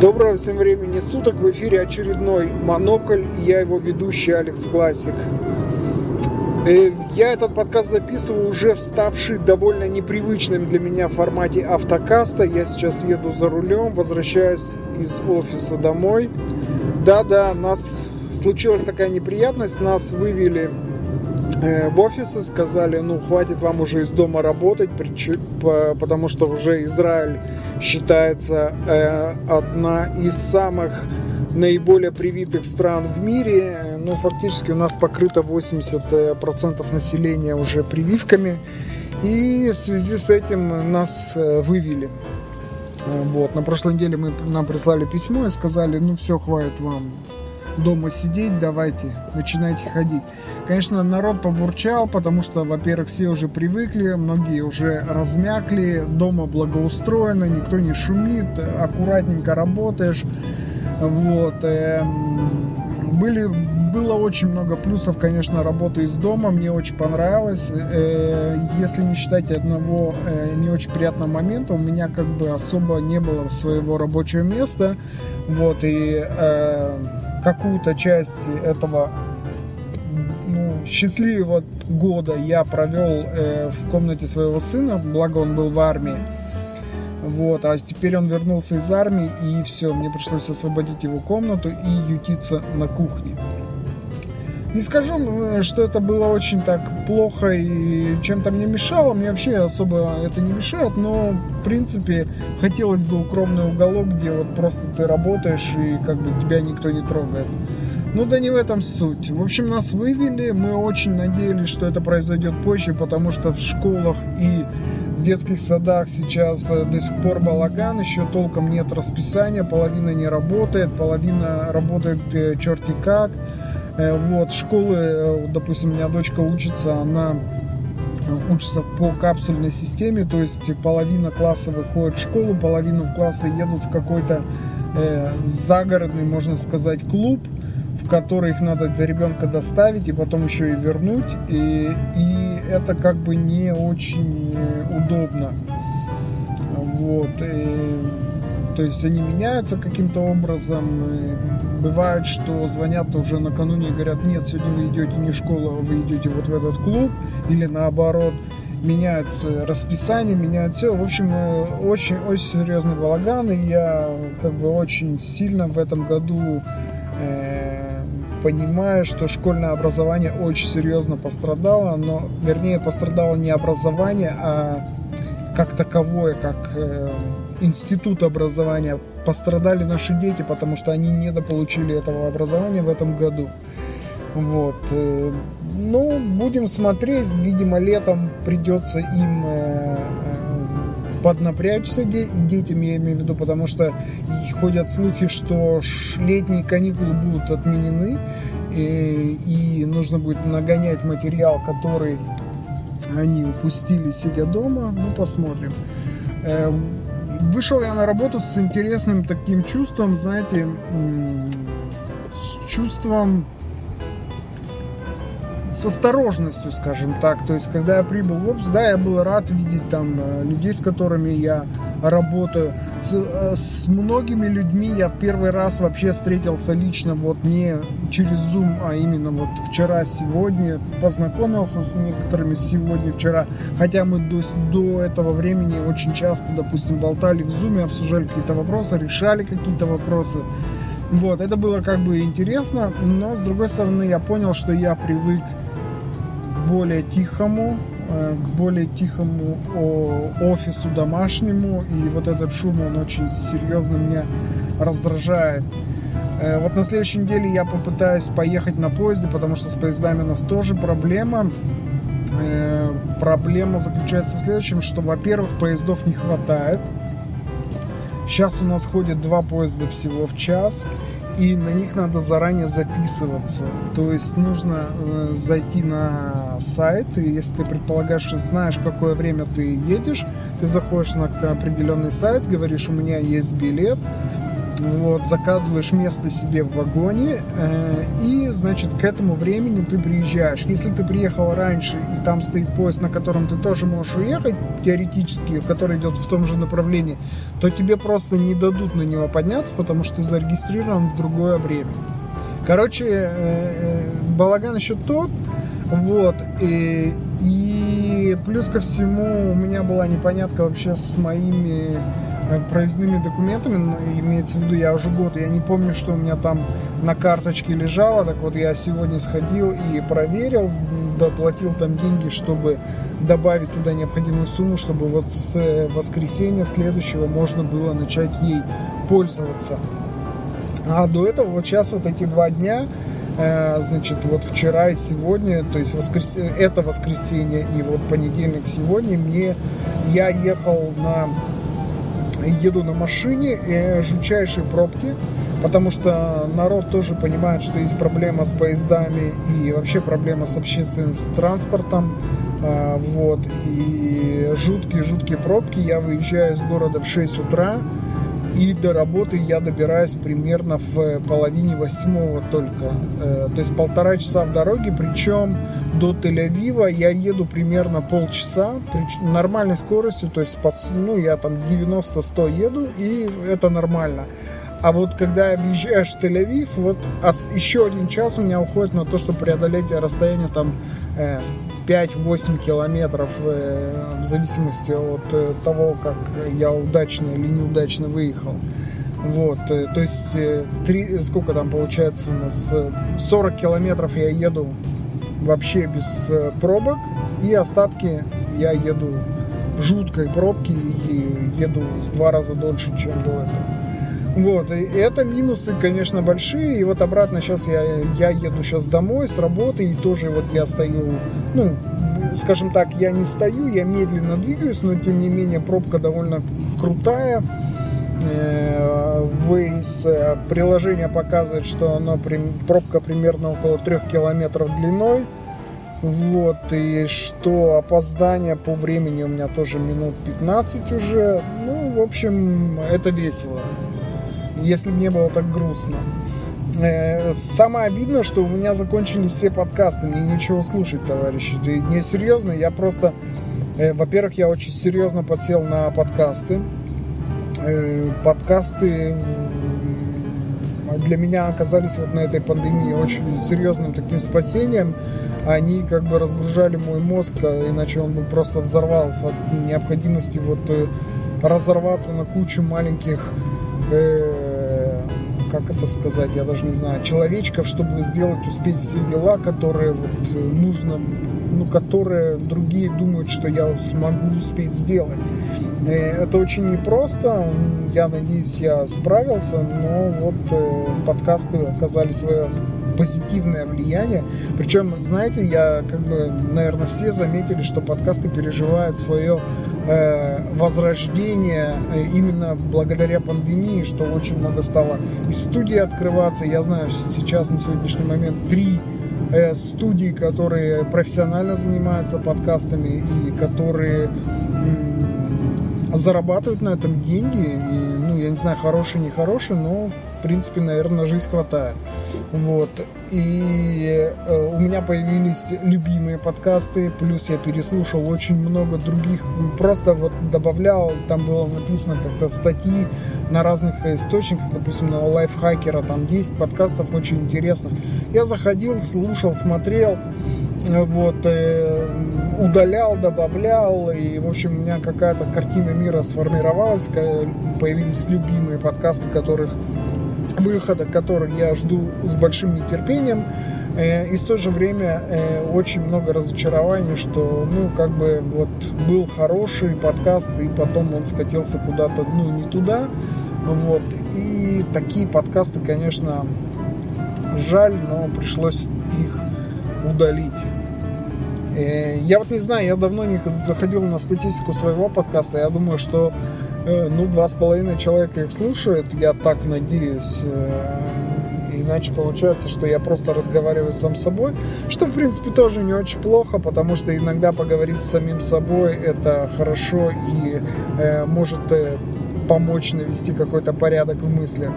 Доброго всем времени суток. В эфире очередной Монокль. И я его ведущий Алекс Классик. Э, я этот подкаст записываю уже вставший довольно непривычным для меня в формате автокаста. Я сейчас еду за рулем, возвращаюсь из офиса домой. Да-да, нас случилась такая неприятность. Нас вывели в офисы, сказали, ну хватит вам уже из дома работать, потому что уже Израиль считается э, одна из самых наиболее привитых стран в мире. Ну, фактически у нас покрыто 80% населения уже прививками. И в связи с этим нас э, вывели. Вот. На прошлой неделе мы, нам прислали письмо и сказали, ну все, хватит вам дома сидеть, давайте, начинайте ходить. Конечно, народ побурчал, потому что, во-первых, все уже привыкли, многие уже размякли, дома благоустроено, никто не шумит, аккуратненько работаешь. Вот. Эм, были, было очень много плюсов, конечно, работы из дома, мне очень понравилось. Э, если не считать одного э, не очень приятного момента, у меня как бы особо не было своего рабочего места. Вот, и э, какую-то часть этого ну, счастливого года я провел э, в комнате своего сына, благо он был в армии. Вот, а теперь он вернулся из армии, и все, мне пришлось освободить его комнату и ютиться на кухне. Не скажу, э, что это было очень так плохо и чем-то мне мешало. Мне вообще особо это не мешает, но в принципе хотелось бы укромный уголок, где вот просто ты работаешь и как бы тебя никто не трогает. Ну да не в этом суть. В общем, нас вывели. Мы очень надеялись, что это произойдет позже, потому что в школах и в детских садах сейчас э, до сих пор балаган, еще толком нет расписания, половина не работает, половина работает э, черти как. Э, вот, школы, э, допустим, у меня дочка учится, она э, учится по капсульной системе, то есть половина класса выходит в школу, половина в классы едут в какой-то э, загородный, можно сказать, клуб, в который их надо до ребенка доставить и потом еще и вернуть, и, и это как бы не очень удобно. Вот. И то есть они меняются каким-то образом. Бывает, что звонят уже накануне и говорят, нет, сегодня вы идете не в школу, а вы идете вот в этот клуб. Или наоборот, меняют э, расписание, меняют все. В общем, э, серьезный балаган. И я как бы очень сильно в этом году э, понимаю, что школьное образование очень серьезно пострадало. Но, вернее, пострадало не образование, а как таковое, как э, институт образования. Пострадали наши дети, потому что они недополучили этого образования в этом году. Вот. Э, ну, будем смотреть. Видимо, летом придется им э, э, поднапрячься детям, я имею в виду, потому что ходят слухи, что летние каникулы будут отменены, и, и нужно будет нагонять материал, который они упустили, сидя дома. Ну, посмотрим. Вышел я на работу с интересным таким чувством, знаете, с чувством с осторожностью, скажем так. То есть, когда я прибыл в офис, да, я был рад видеть там э, людей, с которыми я работаю. С, э, с многими людьми я в первый раз вообще встретился лично, вот не через Zoom, а именно вот вчера, сегодня. Познакомился с некоторыми сегодня, вчера. Хотя мы до, до этого времени очень часто, допустим, болтали в Zoom, обсуждали какие-то вопросы, решали какие-то вопросы. Вот, это было как бы интересно, но с другой стороны я понял, что я привык более тихому, э, к более тихому офису домашнему, и вот этот шум, он очень серьезно меня раздражает. Э, вот на следующей неделе я попытаюсь поехать на поезде, потому что с поездами у нас тоже проблема. Э, проблема заключается в следующем, что, во-первых, поездов не хватает. Сейчас у нас ходит два поезда всего в час, и на них надо заранее записываться. То есть нужно э, зайти на сайт, и если ты предполагаешь, что знаешь, какое время ты едешь, ты заходишь на определенный сайт, говоришь, у меня есть билет, вот, заказываешь место себе в вагоне, э, и, значит, к этому времени ты приезжаешь. Если ты приехал раньше, и там стоит поезд, на котором ты тоже можешь уехать, теоретически, который идет в том же направлении, то тебе просто не дадут на него подняться, потому что ты зарегистрирован в другое время. Короче, э, э, балаган еще тот, вот, и, и плюс ко всему у меня была непонятка вообще с моими Э, проездными документами, имеется в виду, я уже год, я не помню, что у меня там на карточке лежало, так вот я сегодня сходил и проверил, доплатил там деньги, чтобы добавить туда необходимую сумму, чтобы вот с воскресенья следующего можно было начать ей пользоваться. А до этого вот сейчас вот эти два дня, э, значит, вот вчера и сегодня, то есть воскрес... это воскресенье и вот понедельник сегодня, мне я ехал на еду на машине, и жутчайшие пробки, потому что народ тоже понимает, что есть проблема с поездами и вообще проблема с общественным транспортом. А, вот, и жуткие-жуткие пробки. Я выезжаю из города в 6 утра, и до работы я добираюсь примерно в половине восьмого только. Э, то есть полтора часа в дороге, причем до Тель-Авива я еду примерно полчаса нормальной скоростью, то есть ну, я там 90-100 еду, и это нормально. А вот когда въезжаешь в Тель-Авив, вот еще один час у меня уходит на то, чтобы преодолеть расстояние там э, 5-8 километров, э, в зависимости от э, того, как я удачно или неудачно выехал. Вот, э, то есть, э, 3, сколько там получается у нас, 40 километров я еду вообще без пробок, и остатки я еду в жуткой пробке и еду в два раза дольше, чем до этого. Вот, и это минусы, конечно, большие. И вот обратно сейчас я, я еду сейчас домой с работы, и тоже вот я стою, ну, скажем так, я не стою, я медленно двигаюсь, но тем не менее пробка довольно крутая. Э, Waze э, приложение показывает, что оно, пробка примерно около 3 километров длиной. Вот, и что опоздание по времени у меня тоже минут 15 уже. Ну, в общем, это весело если бы не было так грустно. Э, самое обидное, что у меня закончились все подкасты, мне нечего слушать, товарищи. Не серьезно, я просто, э, во-первых, я очень серьезно подсел на подкасты. Э, подкасты для меня оказались вот на этой пандемии очень серьезным таким спасением. Они как бы разгружали мой мозг, а иначе он бы просто взорвался от необходимости вот разорваться на кучу маленьких как это сказать, я даже не знаю, человечков, чтобы сделать, успеть все дела, которые вот э, нужно, ну, которые другие думают, что я смогу успеть сделать. Э, это очень непросто, я надеюсь, я справился, но вот э, подкасты оказали свое позитивное влияние. Причем, знаете, я как бы, наверное, все заметили, что подкасты переживают свое возрождение э, именно благодаря пандемии, что очень много стало и студий открываться. Я знаю, сейчас на сегодняшний момент три э, студии, которые профессионально занимаются подкастами и которые зарабатывают на этом деньги. И, ну, я не знаю, хорошие, не хорошие, но, принципе, наверное, жизнь хватает. Вот. И э, у меня появились любимые подкасты, плюс я переслушал очень много других, просто вот добавлял, там было написано как-то статьи на разных источниках, допустим, на лайфхакера, там 10 подкастов очень интересных. Я заходил, слушал, смотрел, вот, э, удалял, добавлял, и, в общем, у меня какая-то картина мира сформировалась, появились любимые подкасты, которых выхода, который я жду с большим нетерпением. Э, и в то же время э, очень много разочарований, что, ну, как бы, вот, был хороший подкаст, и потом он скатился куда-то, ну, не туда, вот. И такие подкасты, конечно, жаль, но пришлось их удалить. Э, я вот не знаю, я давно не заходил на статистику своего подкаста. Я думаю, что э, ну, два с половиной человека их слушают, я так надеюсь. Э, иначе получается, что я просто разговариваю сам с собой, что в принципе тоже не очень плохо, потому что иногда поговорить с самим собой это хорошо и может помочь навести какой-то порядок в мыслях.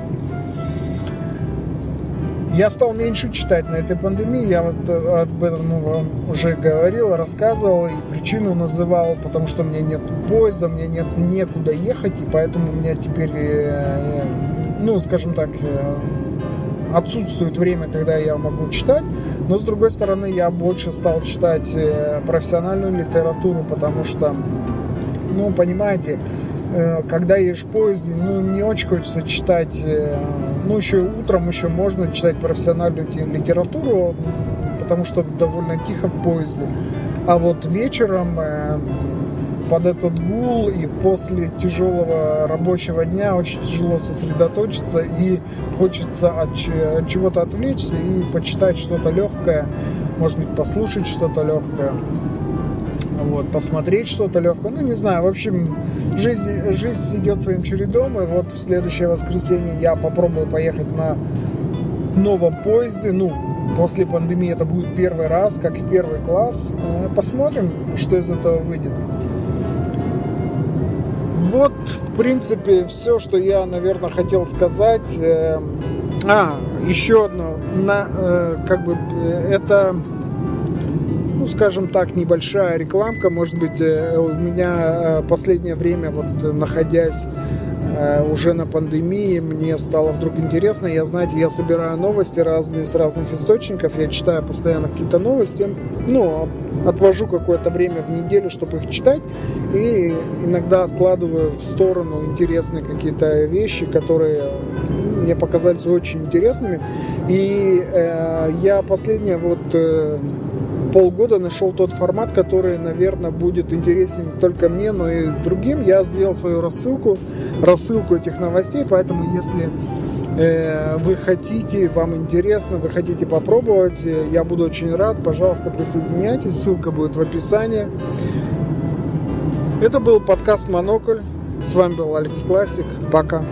Я стал меньше читать на этой пандемии, я вот э, об этом ну, вам уже говорил, рассказывал и причину называл, потому что у меня нет поезда, мне нет некуда ехать, и поэтому у меня теперь, э, ну, скажем так, э, отсутствует время, когда я могу читать, но с другой стороны я больше стал читать профессиональную литературу, потому что, ну, понимаете, когда едешь в поезде, ну, не очень хочется читать, э, ну, еще утром еще можно читать профессиональную литературу, потому что довольно тихо в поезде. А вот вечером э, под этот гул и после тяжелого рабочего дня очень тяжело сосредоточиться и хочется от, от чего-то отвлечься и почитать что-то легкое, может быть послушать что-то легкое вот, посмотреть что-то легкое. Ну, не знаю, в общем, жизнь, жизнь идет своим чередом, и вот в следующее воскресенье я попробую поехать на новом поезде, ну, после пандемии это будет первый раз, как в первый класс. Э, посмотрим, что из этого выйдет. Вот, в принципе, все, что я, наверное, хотел сказать. Э, а, еще одно, на, э, как бы, это скажем так, небольшая рекламка. Может быть, э, у меня э, последнее время, вот находясь э, уже на пандемии, мне стало вдруг интересно. Я, знаете, я собираю новости разные с разных источников, я читаю постоянно какие-то новости, ну, отвожу какое-то время в неделю, чтобы их читать, и иногда откладываю в сторону интересные какие-то вещи, которые мне показались очень интересными. И э, я последнее вот э, полгода нашел тот формат, который, наверное, будет интересен не только мне, но и другим. Я сделал свою рассылку, рассылку этих новостей, поэтому если э, вы хотите, вам интересно, вы хотите попробовать, э, я буду очень рад, пожалуйста, присоединяйтесь, ссылка будет в описании. Это был подкаст Монокль. С вами был Алекс Классик. Пока.